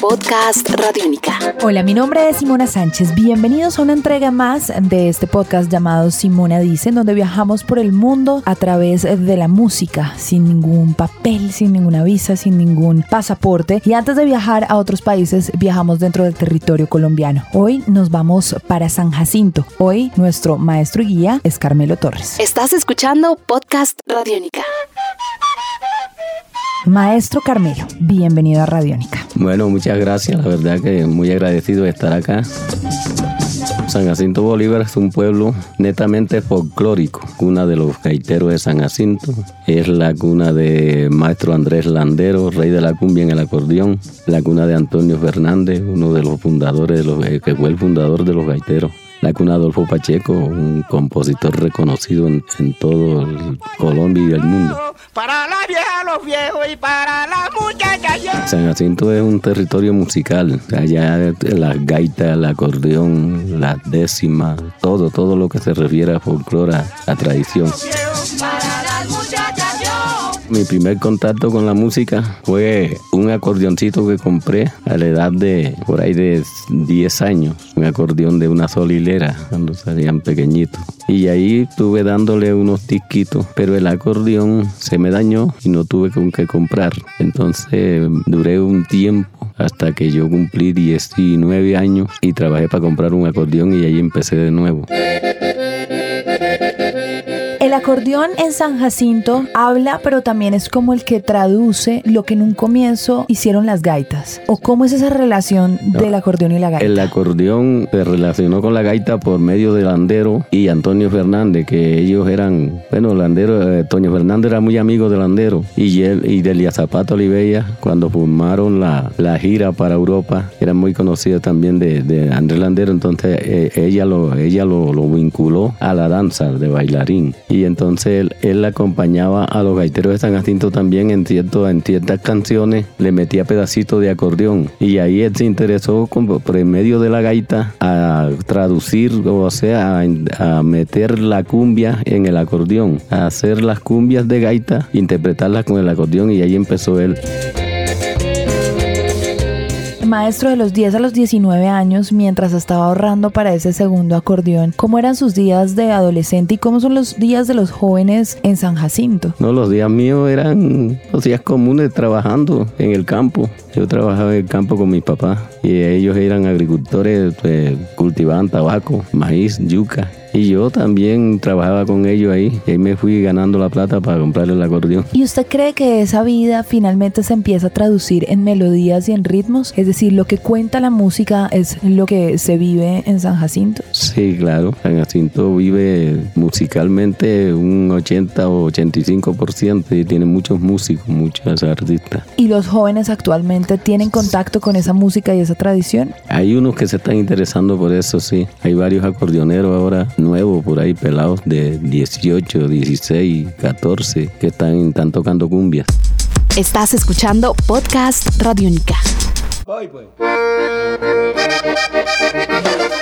Podcast Radiónica. Hola, mi nombre es Simona Sánchez. Bienvenidos a una entrega más de este podcast llamado Simona Dice, en donde viajamos por el mundo a través de la música, sin ningún papel, sin ninguna visa, sin ningún pasaporte. Y antes de viajar a otros países, viajamos dentro del territorio colombiano. Hoy nos vamos para San Jacinto. Hoy nuestro maestro y guía es Carmelo Torres. Estás escuchando Podcast Radiónica. Maestro Carmelo, bienvenido a Radiónica. Bueno, muchas gracias, la verdad que muy agradecido de estar acá. San Jacinto Bolívar es un pueblo netamente folclórico, cuna de los gaiteros de San Jacinto, es la cuna de maestro Andrés Landero, rey de la cumbia en el acordeón, la cuna de Antonio Fernández, uno de los fundadores, de los, que fue el fundador de los gaiteros la cuna Adolfo Pacheco, un compositor reconocido en, todo Colombia y el mundo. Para la vieja, los viejos y para la muchacha. San Jacinto es un territorio musical. Allá la gaita, el acordeón, la décima, todo, todo lo que se refiere a folclore, a tradición. Mi primer contacto con la música fue un acordeoncito que compré a la edad de por ahí de 10 años, un acordeón de una sola hilera cuando salían pequeñitos. Y ahí estuve dándole unos tisquitos, pero el acordeón se me dañó y no tuve con qué comprar. Entonces duré un tiempo hasta que yo cumplí 19 años y trabajé para comprar un acordeón y ahí empecé de nuevo. El acordeón en San Jacinto habla, pero también es como el que traduce lo que en un comienzo hicieron las gaitas. ¿O cómo es esa relación del acordeón y la gaita? El acordeón se relacionó con la gaita por medio de Landero y Antonio Fernández, que ellos eran, bueno, Landero, eh, Antonio Fernández era muy amigo de Landero y él y de Elías Zapato Oliveira, cuando formaron la, la, gira para Europa, eran muy conocidos también de, de Andrés Landero, entonces eh, ella, lo, ella lo, lo vinculó a la danza de bailarín. Y entonces él, acompañaba a los gaiteros de San Jacinto también en, ciertas canciones, le metía pedacitos de acordeón. Y ahí él se interesó por el medio de la gaita a traducir, o sea, a meter la cumbia en el acordeón, a hacer las cumbias de gaita, interpretarlas con el acordeón y ahí empezó él maestro de los 10 a los 19 años mientras estaba ahorrando para ese segundo acordeón. ¿Cómo eran sus días de adolescente y cómo son los días de los jóvenes en San Jacinto? No, los días míos eran los días comunes trabajando en el campo. Yo trabajaba en el campo con mi papá y ellos eran agricultores, pues, cultivaban tabaco, maíz, yuca y yo también trabajaba con ellos ahí. Y ahí me fui ganando la plata para comprarle el acordeón. ¿Y usted cree que esa vida finalmente se empieza a traducir en melodías y en ritmos? Es decir, lo que cuenta la música es lo que se vive en San Jacinto. Sí, claro. San Jacinto vive musicalmente un 80 o 85% y tiene muchos músicos, muchos artistas. ¿Y los jóvenes actualmente tienen contacto con esa música y esa tradición? Hay unos que se están interesando por eso, sí. Hay varios acordeoneros ahora nuevos por ahí, pelados de 18, 16, 14, que están, están tocando cumbias. Estás escuchando Podcast Radiónica. Pues.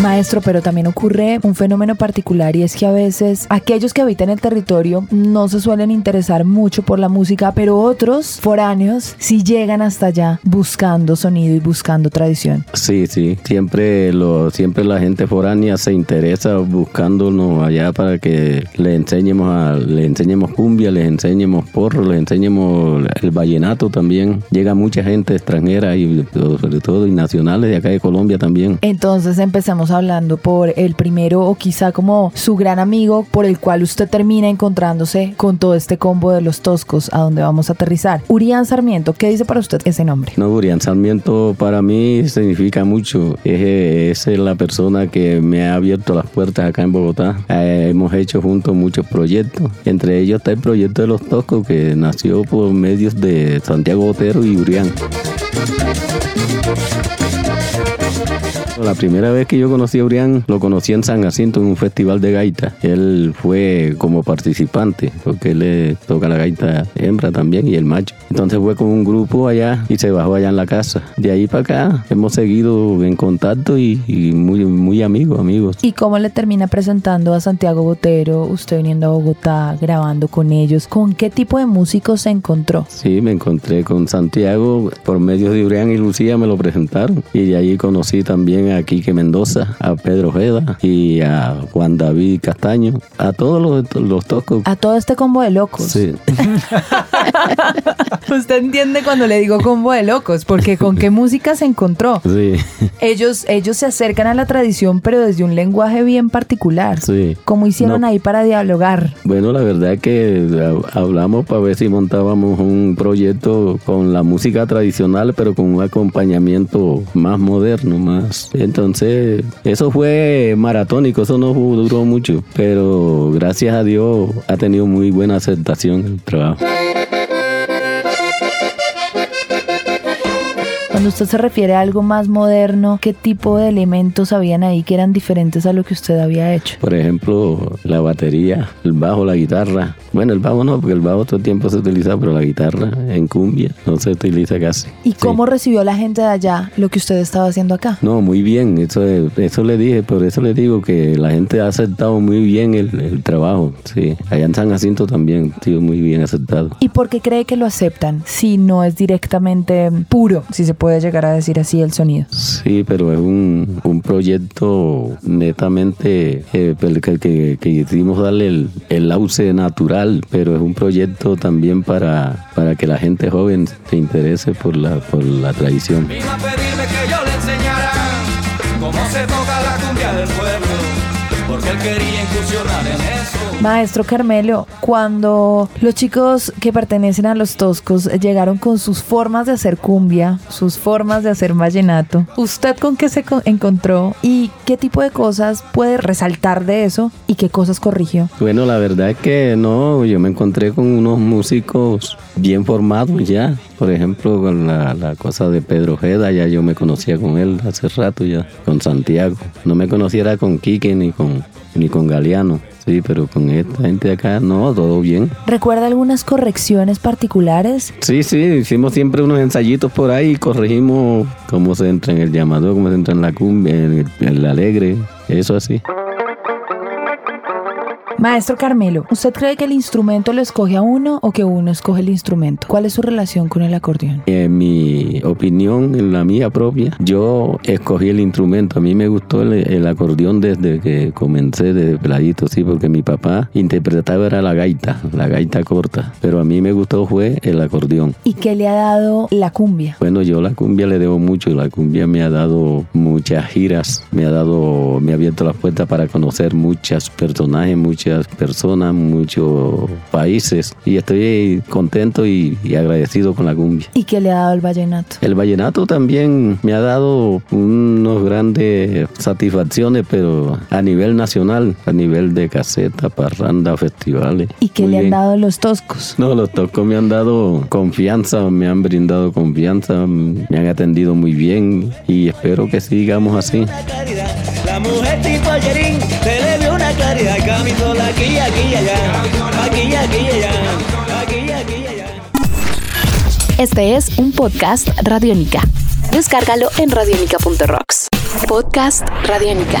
Maestro, pero también ocurre un fenómeno particular y es que a veces aquellos que habitan el territorio no se suelen interesar mucho por la música, pero otros foráneos sí llegan hasta allá buscando sonido y buscando tradición. Sí, sí, siempre lo siempre la gente foránea se interesa buscándonos allá para que le enseñemos a, le enseñemos cumbia, les enseñemos porro, les enseñemos el vallenato también. Llega mucha gente extranjera y sobre todo y nacionales de acá de Colombia también. Entonces empezamos hablando por el primero o quizá como su gran amigo por el cual usted termina encontrándose con todo este combo de los toscos a donde vamos a aterrizar. Urián Sarmiento, ¿qué dice para usted ese nombre? No, Urián Sarmiento para mí significa mucho. Es, es la persona que me ha abierto las puertas acá en Bogotá. Eh, hemos hecho juntos muchos proyectos. Entre ellos está el proyecto de los toscos que nació por medios de Santiago Botero y Urián. La primera vez que yo conocí a Urián, lo conocí en San Jacinto en un festival de gaita. Él fue como participante, porque él le toca la gaita hembra también y el macho. Entonces fue con un grupo allá y se bajó allá en la casa. De ahí para acá hemos seguido en contacto y, y muy, muy amigos, amigos. ¿Y cómo le termina presentando a Santiago Botero, usted viniendo a Bogotá, grabando con ellos? ¿Con qué tipo de músicos se encontró? Sí, me encontré con Santiago por medio de Urián y Lucía, me lo presentaron. Y de ahí conocí también a Quique Mendoza, a Pedro Ojeda y a Juan David Castaño, a todos los, los tocos. A todo este combo de locos. Sí. Usted entiende cuando le digo combo de locos, porque con qué música se encontró. Sí, Ellos, ellos se acercan a la tradición, pero desde un lenguaje bien particular. sí. ¿Cómo hicieron No. ahí para dialogar? Bueno, la verdad es que hab- hablamos para ver si montábamos un proyecto con la música tradicional, pero con un acompañamiento más moderno, más. Entonces, eso fue maratónico, eso no duró mucho, pero gracias a Dios ha tenido muy buena aceptación el trabajo. Cuando usted se refiere a algo más moderno, ¿qué tipo de elementos habían ahí que eran diferentes a lo que usted había hecho? Por ejemplo, la batería, el bajo, la guitarra. Bueno, el bajo no, porque el bajo todo el tiempo se utiliza, pero la guitarra en cumbia no se utiliza casi. ¿Y Sí. cómo recibió la gente de allá lo que usted estaba haciendo acá? No, muy bien, eso, eso le dije, por eso le digo que la gente ha aceptado muy bien el, el trabajo, sí. Allá en San Jacinto también ha sido muy bien aceptado. ¿Y por qué cree que lo aceptan si no es directamente puro, si se puede llegar a decir así el sonido? Sí, pero es un, un proyecto netamente eh, pel- que, que, que hicimos darle el, el lauce natural, pero es un proyecto también para, para que la gente joven se interese por la, por la tradición. Vino a pedirme que yo le enseñara cómo se toca la cumbia del pueblo, porque él quería incursionar en eso. Maestro Carmelo, cuando los chicos que pertenecen a los Toscos llegaron con sus formas de hacer cumbia, sus formas de hacer vallenato, ¿usted con qué se co- encontró y qué tipo de cosas puede resaltar de eso y qué cosas corrigió? Bueno, la verdad es que no, yo me encontré con unos músicos bien formados ya. Por ejemplo, con la, la cosa de Pedro Ojeda, ya yo me conocía con él hace rato ya, con Santiago. No me conociera con Quique ni con, ni con Galeano, sí, pero con esta gente de acá, no, todo bien. ¿Recuerda algunas correcciones particulares? Sí, sí, hicimos siempre unos ensayitos por ahí y corregimos cómo se entra en el llamado, cómo se entra en la cumbia, en el, en el alegre, eso así. Maestro Carmelo, ¿usted cree que el instrumento lo escoge a uno o que uno escoge el instrumento? ¿Cuál es su relación con el acordeón? En mi opinión, en la mía propia, yo escogí el instrumento. A mí me gustó el, el acordeón desde que comencé de peladito, sí, porque mi papá interpretaba era la gaita, la gaita corta. Pero a mí me gustó fue el acordeón. ¿Y qué le ha dado la cumbia? Bueno, yo la cumbia le debo mucho. La cumbia me ha dado muchas giras, me ha dado, me ha abierto las puertas para conocer muchos personajes, muchas personas, muchos países. Y estoy contento y, y agradecido con la cumbia. ¿Y qué le ha dado el vallenato? El vallenato también me ha dado unos grandes satisfacciones, pero a nivel nacional, a nivel de caseta, parranda, festivales. ¿Y qué Muy le han bien. dado los toscos? No, los tocos me han dado confianza, me han brindado confianza, me han atendido muy bien y espero que sigamos así. Mujer tipo ayerín, se le vio una claridad, camisola aquí, aquí allá, aquí, aquí y allá, aquí, aquí allá. Este es un podcast Radiónica. Descárgalo en radiónica.rocks. Podcast Radiónica.